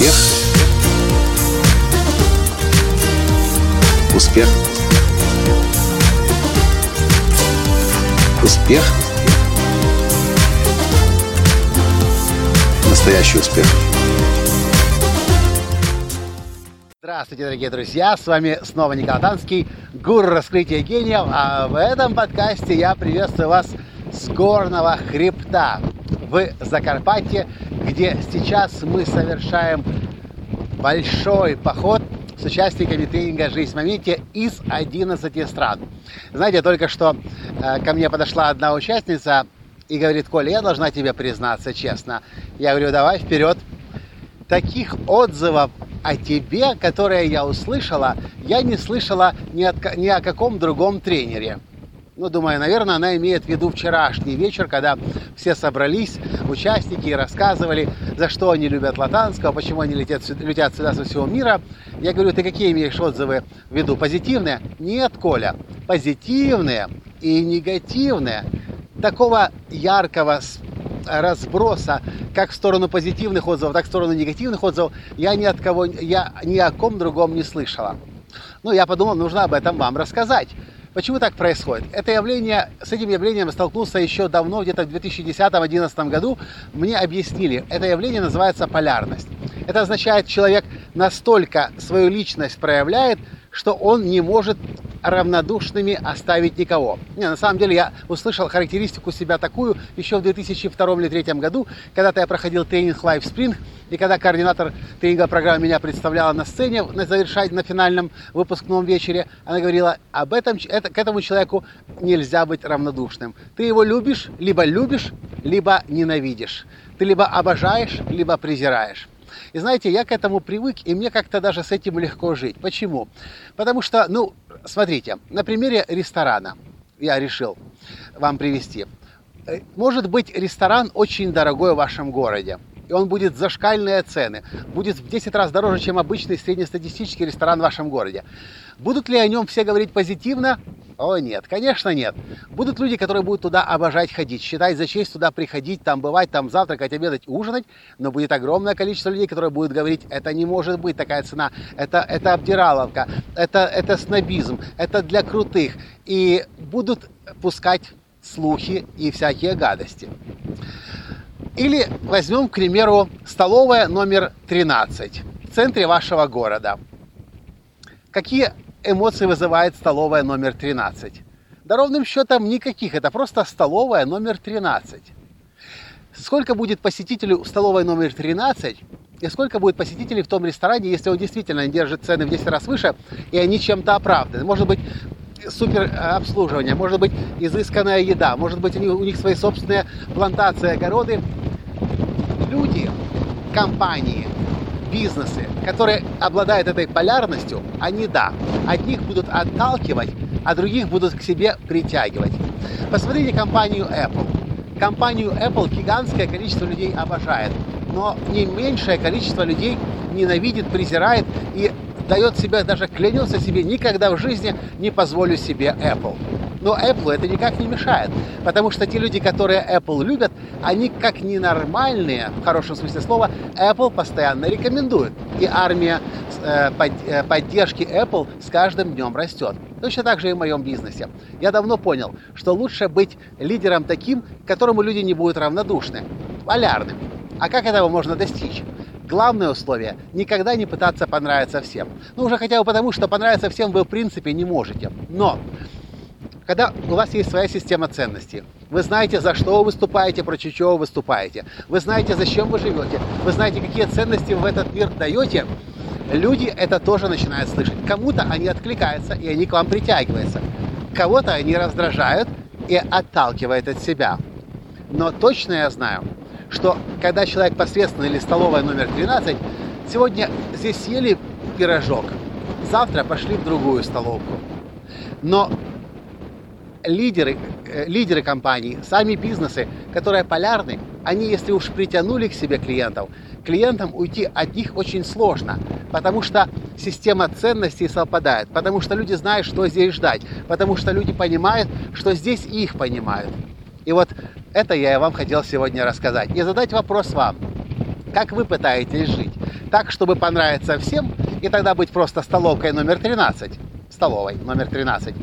Успех. Успех. Успех. Настоящий успех. Здравствуйте, дорогие друзья! С вами снова Николай Танский, гуру раскрытия гениев. А в этом подкасте я приветствую вас с горного хребта в Закарпатье, где сейчас мы совершаем большой поход с участниками тренинга «Жизнь в моменте» из 11 стран. Знаете, только что э, ко мне подошла одна участница и говорит, Коля, я должна тебе признаться честно. Я говорю, давай вперед. Таких отзывов о тебе, которые я услышала, я не слышала ни, от, ни о каком другом тренере. Ну, думаю, наверное, она имеет в виду вчерашний вечер, когда все собрались, участники, рассказывали, за что они любят Латанского, почему они летят, летят сюда со всего мира. Я говорю, ты какие имеешь отзывы в виду? Позитивные? Нет, Коля, позитивные и негативные. Такого яркого разброса как в сторону позитивных отзывов, так в сторону негативных отзывов я ни от кого, я ни о ком другом не слышала. Ну, я подумал, нужно об этом вам рассказать. Почему так происходит? Это явление, с этим явлением столкнулся еще давно, где-то в 2010-2011 году. Мне объяснили, это явление называется полярность. Это означает, человек настолько свою личность проявляет, что он не может равнодушными оставить никого. Не, на самом деле я услышал характеристику себя такую еще в 2002 или 2003 году, когда-то я проходил тренинг Life Spring, и когда координатор тренинга программы меня представляла на сцене на завершать на финальном выпускном вечере, она говорила, об этом, это, к этому человеку нельзя быть равнодушным. Ты его любишь, либо любишь, либо ненавидишь. Ты либо обожаешь, либо презираешь. И знаете, я к этому привык, и мне как-то даже с этим легко жить. Почему? Потому что, ну, смотрите, на примере ресторана я решил вам привести. Э, может быть, ресторан очень дорогой в вашем городе и он будет зашкальные цены, будет в 10 раз дороже, чем обычный среднестатистический ресторан в вашем городе. Будут ли о нем все говорить позитивно? О, нет, конечно нет. Будут люди, которые будут туда обожать ходить, считать за честь туда приходить, там бывать, там завтракать, обедать, ужинать, но будет огромное количество людей, которые будут говорить, это не может быть такая цена, это, это обдираловка, это, это снобизм, это для крутых. И будут пускать слухи и всякие гадости. Или возьмем, к примеру, столовая номер 13 в центре вашего города. Какие эмоции вызывает столовая номер 13? Да ровным счетом никаких, это просто столовая номер 13. Сколько будет посетителей в столовой номер 13 и сколько будет посетителей в том ресторане, если он действительно держит цены в 10 раз выше, и они чем-то оправданы. Может быть, супер э, обслуживание, может быть, изысканная еда, может быть, у у них свои собственные плантации, огороды. Люди, компании, бизнесы, которые обладают этой полярностью, они, да, одних будут отталкивать, а других будут к себе притягивать. Посмотрите компанию Apple. Компанию Apple гигантское количество людей обожает, но не меньшее количество людей ненавидит, презирает и дает себе, даже клянется себе, никогда в жизни не позволю себе Apple. Но Apple это никак не мешает, потому что те люди, которые Apple любят, они как ненормальные, в хорошем смысле слова, Apple постоянно рекомендуют. И армия э, под, э, поддержки Apple с каждым днем растет. Точно так же и в моем бизнесе. Я давно понял, что лучше быть лидером таким, которому люди не будут равнодушны, полярным. А как этого можно достичь? Главное условие – никогда не пытаться понравиться всем. Ну, уже хотя бы потому, что понравиться всем вы в принципе не можете. Но когда у вас есть своя система ценностей, вы знаете, за что вы выступаете, против чего вы выступаете, вы знаете, зачем вы живете, вы знаете, какие ценности вы в этот мир даете, люди это тоже начинают слышать. Кому-то они откликаются, и они к вам притягиваются. Кого-то они раздражают и отталкивают от себя. Но точно я знаю, что когда человек посредственно или столовая номер 13, сегодня здесь съели пирожок, завтра пошли в другую столовку. Но лидеры, э, лидеры компаний, сами бизнесы, которые полярны, они, если уж притянули к себе клиентов, клиентам уйти от них очень сложно, потому что система ценностей совпадает, потому что люди знают, что здесь ждать, потому что люди понимают, что здесь их понимают. И вот это я вам хотел сегодня рассказать. И задать вопрос вам. Как вы пытаетесь жить? так, чтобы понравиться всем, и тогда быть просто столовкой номер 13, столовой номер 13,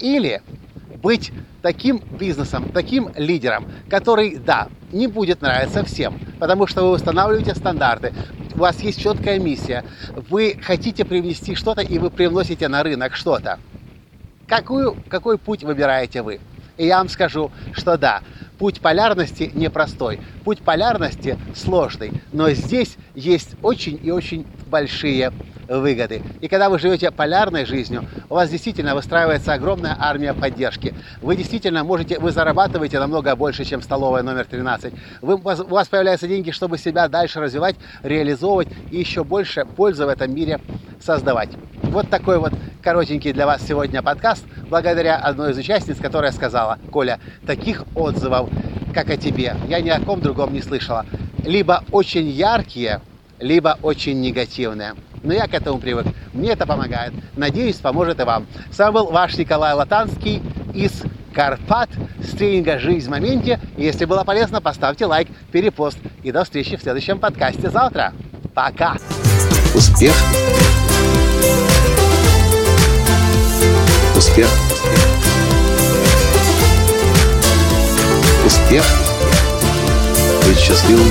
или быть таким бизнесом, таким лидером, который, да, не будет нравиться всем, потому что вы устанавливаете стандарты, у вас есть четкая миссия, вы хотите привнести что-то, и вы привносите на рынок что-то. Какую, какой путь выбираете вы? И я вам скажу, что да, путь полярности непростой, путь полярности сложный, но здесь есть очень и очень большие выгоды. И когда вы живете полярной жизнью, у вас действительно выстраивается огромная армия поддержки. Вы действительно можете, вы зарабатываете намного больше, чем столовая номер 13. Вы, у вас появляются деньги, чтобы себя дальше развивать, реализовывать и еще больше пользы в этом мире создавать. Вот такой вот коротенький для вас сегодня подкаст, благодаря одной из участниц, которая сказала, Коля, таких отзывов, как о тебе, я ни о ком другом не слышала. Либо очень яркие, либо очень негативные. Но я к этому привык. Мне это помогает. Надеюсь, поможет и вам. С вами был ваш Николай Латанский из Карпат с тренинга «Жизнь в моменте». Если было полезно, поставьте лайк, перепост. И до встречи в следующем подкасте завтра. Пока! Успех! Успех! Успех! Быть счастливым,